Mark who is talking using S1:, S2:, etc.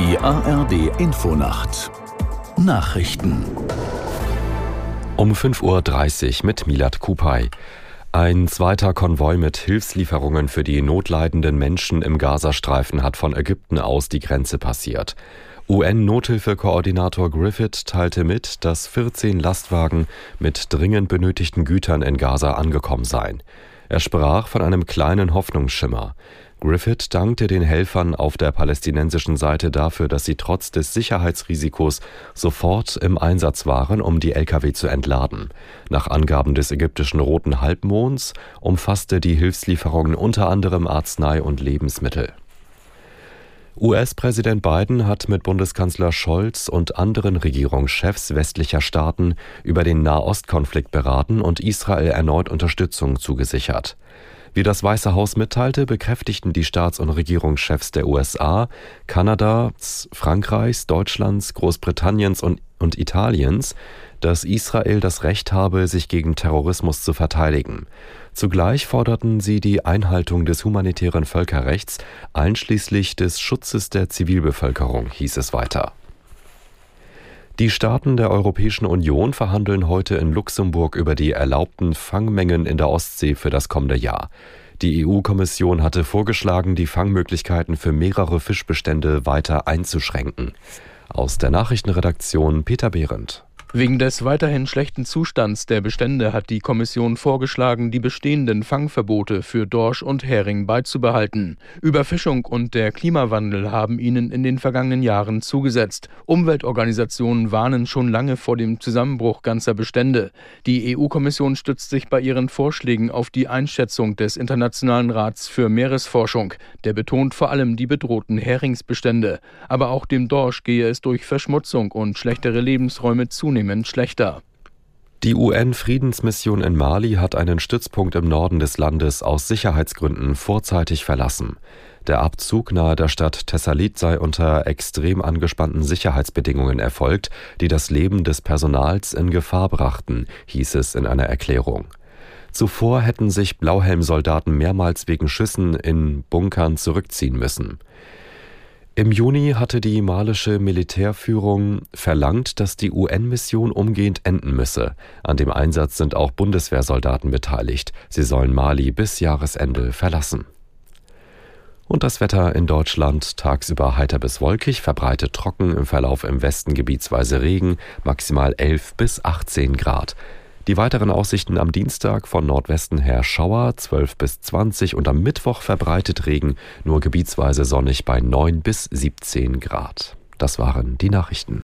S1: ARD Infonacht Nachrichten
S2: um 5.30 Uhr mit Milat Kupay. Ein zweiter Konvoi mit Hilfslieferungen für die notleidenden Menschen im Gazastreifen hat von Ägypten aus die Grenze passiert. UN-Nothilfekoordinator Griffith teilte mit, dass 14 Lastwagen mit dringend benötigten Gütern in Gaza angekommen seien. Er sprach von einem kleinen Hoffnungsschimmer. Griffith dankte den Helfern auf der palästinensischen Seite dafür, dass sie trotz des Sicherheitsrisikos sofort im Einsatz waren, um die Lkw zu entladen. Nach Angaben des ägyptischen Roten Halbmonds umfasste die Hilfslieferungen unter anderem Arznei und Lebensmittel. US-Präsident Biden hat mit Bundeskanzler Scholz und anderen Regierungschefs westlicher Staaten über den Nahostkonflikt beraten und Israel erneut Unterstützung zugesichert. Wie das Weiße Haus mitteilte, bekräftigten die Staats- und Regierungschefs der USA, Kanadas, Frankreichs, Deutschlands, Großbritanniens und, und Italiens, dass Israel das Recht habe, sich gegen Terrorismus zu verteidigen. Zugleich forderten sie die Einhaltung des humanitären Völkerrechts, einschließlich des Schutzes der Zivilbevölkerung, hieß es weiter. Die Staaten der Europäischen Union verhandeln heute in Luxemburg über die erlaubten Fangmengen in der Ostsee für das kommende Jahr. Die EU-Kommission hatte vorgeschlagen, die Fangmöglichkeiten für mehrere Fischbestände weiter einzuschränken. Aus der Nachrichtenredaktion Peter Behrendt.
S3: Wegen des weiterhin schlechten Zustands der Bestände hat die Kommission vorgeschlagen, die bestehenden Fangverbote für Dorsch und Hering beizubehalten. Überfischung und der Klimawandel haben ihnen in den vergangenen Jahren zugesetzt. Umweltorganisationen warnen schon lange vor dem Zusammenbruch ganzer Bestände. Die EU-Kommission stützt sich bei ihren Vorschlägen auf die Einschätzung des Internationalen Rats für Meeresforschung. Der betont vor allem die bedrohten Heringsbestände. Aber auch dem Dorsch gehe es durch Verschmutzung und schlechtere Lebensräume zunehmend zunehmend schlechter.
S2: Die UN-Friedensmission in Mali hat einen Stützpunkt im Norden des Landes aus Sicherheitsgründen vorzeitig verlassen. Der Abzug nahe der Stadt Tessalit sei unter extrem angespannten Sicherheitsbedingungen erfolgt, die das Leben des Personals in Gefahr brachten, hieß es in einer Erklärung. Zuvor hätten sich Blauhelmsoldaten mehrmals wegen Schüssen in Bunkern zurückziehen müssen. Im Juni hatte die malische Militärführung verlangt, dass die UN-Mission umgehend enden müsse. An dem Einsatz sind auch Bundeswehrsoldaten beteiligt. Sie sollen Mali bis Jahresende verlassen. Und das Wetter in Deutschland tagsüber heiter bis wolkig, verbreitet trocken, im Verlauf im Westen gebietsweise Regen, maximal 11 bis 18 Grad. Die weiteren Aussichten am Dienstag von Nordwesten her Schauer 12 bis 20 und am Mittwoch verbreitet Regen, nur gebietsweise sonnig bei 9 bis 17 Grad. Das waren die Nachrichten.